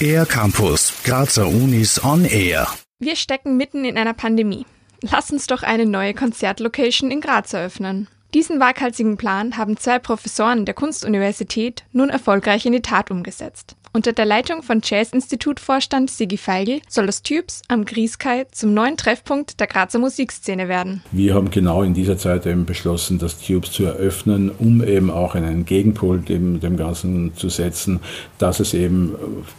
Air Campus, Grazer Unis on Air. Wir stecken mitten in einer Pandemie. Lass uns doch eine neue Konzertlocation in Graz eröffnen. Diesen waghalsigen Plan haben zwei Professoren der Kunstuniversität nun erfolgreich in die Tat umgesetzt. Unter der Leitung von Jazz-Institut-Vorstand Sigi Feigl soll das Tubes am Grieskai zum neuen Treffpunkt der Grazer Musikszene werden. Wir haben genau in dieser Zeit eben beschlossen, das Tubes zu eröffnen, um eben auch einen Gegenpol dem, dem Ganzen zu setzen, dass es eben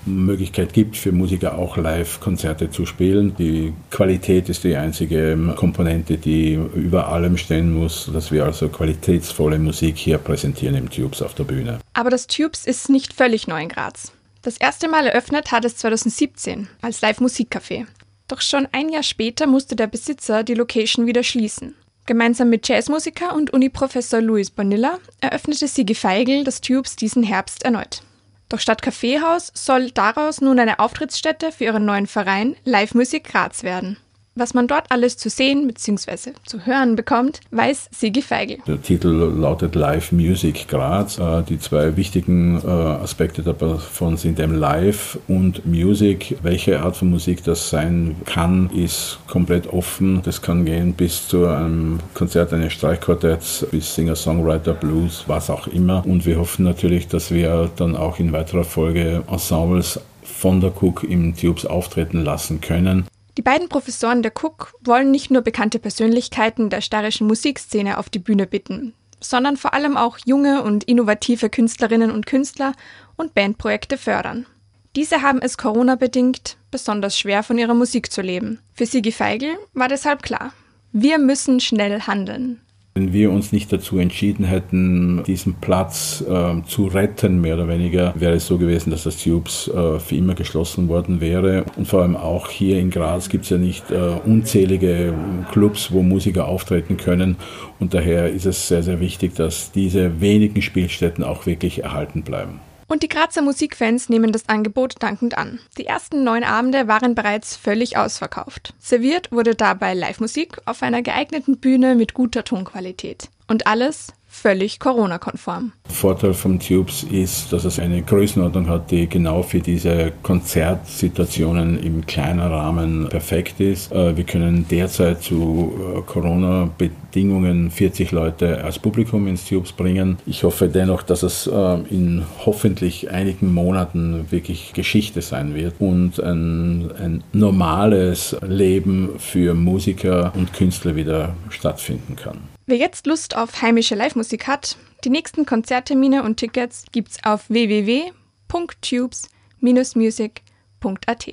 Möglichkeit gibt für Musiker auch Live-Konzerte zu spielen. Die Qualität ist die einzige Komponente, die über allem stehen muss, dass wir also qualitätsvolle Musik hier präsentieren im Tubes auf der Bühne. Aber das Tubes ist nicht völlig neu in Graz. Das erste Mal eröffnet hat es 2017 als Live-Musikcafé. Doch schon ein Jahr später musste der Besitzer die Location wieder schließen. Gemeinsam mit Jazzmusiker und Uniprofessor Luis Bonilla eröffnete Sigi Feigl das Tubes diesen Herbst erneut. Doch statt Kaffeehaus soll daraus nun eine Auftrittsstätte für ihren neuen Verein Live Musik Graz werden. Was man dort alles zu sehen bzw. zu hören bekommt, weiß Sigi Feigl. Der Titel lautet Live Music Graz. Äh, die zwei wichtigen äh, Aspekte davon sind eben Live und Music. Welche Art von Musik das sein kann, ist komplett offen. Das kann gehen bis zu einem Konzert eines Streichquartetts, bis Singer-Songwriter, Blues, was auch immer. Und wir hoffen natürlich, dass wir dann auch in weiterer Folge Ensembles von der Cook im Tubes auftreten lassen können. Die beiden Professoren der Cook wollen nicht nur bekannte Persönlichkeiten der starischen Musikszene auf die Bühne bitten, sondern vor allem auch junge und innovative Künstlerinnen und Künstler und Bandprojekte fördern. Diese haben es Corona-bedingt besonders schwer von ihrer Musik zu leben. Für Sigi Feigl war deshalb klar, wir müssen schnell handeln. Wenn wir uns nicht dazu entschieden hätten, diesen Platz äh, zu retten, mehr oder weniger, wäre es so gewesen, dass das Tubes äh, für immer geschlossen worden wäre. Und vor allem auch hier in Graz gibt es ja nicht äh, unzählige Clubs, wo Musiker auftreten können. Und daher ist es sehr, sehr wichtig, dass diese wenigen Spielstätten auch wirklich erhalten bleiben. Und die Grazer Musikfans nehmen das Angebot dankend an. Die ersten neun Abende waren bereits völlig ausverkauft. Serviert wurde dabei Live-Musik auf einer geeigneten Bühne mit guter Tonqualität. Und alles völlig Corona-konform. Vorteil von Tubes ist, dass es eine Größenordnung hat, die genau für diese Konzertsituationen im kleinen Rahmen perfekt ist. Äh, wir können derzeit zu äh, Corona-Bedingungen 40 Leute als Publikum ins Tubes bringen. Ich hoffe dennoch, dass es äh, in hoffentlich einigen Monaten wirklich Geschichte sein wird und ein, ein normales Leben für Musiker und Künstler wieder stattfinden kann. Wer jetzt Lust auf heimische Live-Musik hat, die nächsten Konzerttermine und Tickets gibt's auf www.tubes-music.at.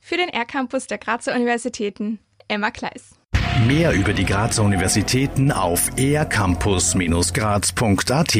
Für den R-Campus der Grazer Universitäten Emma Kleis. Mehr über die Grazer Universitäten auf ercampus-graz.at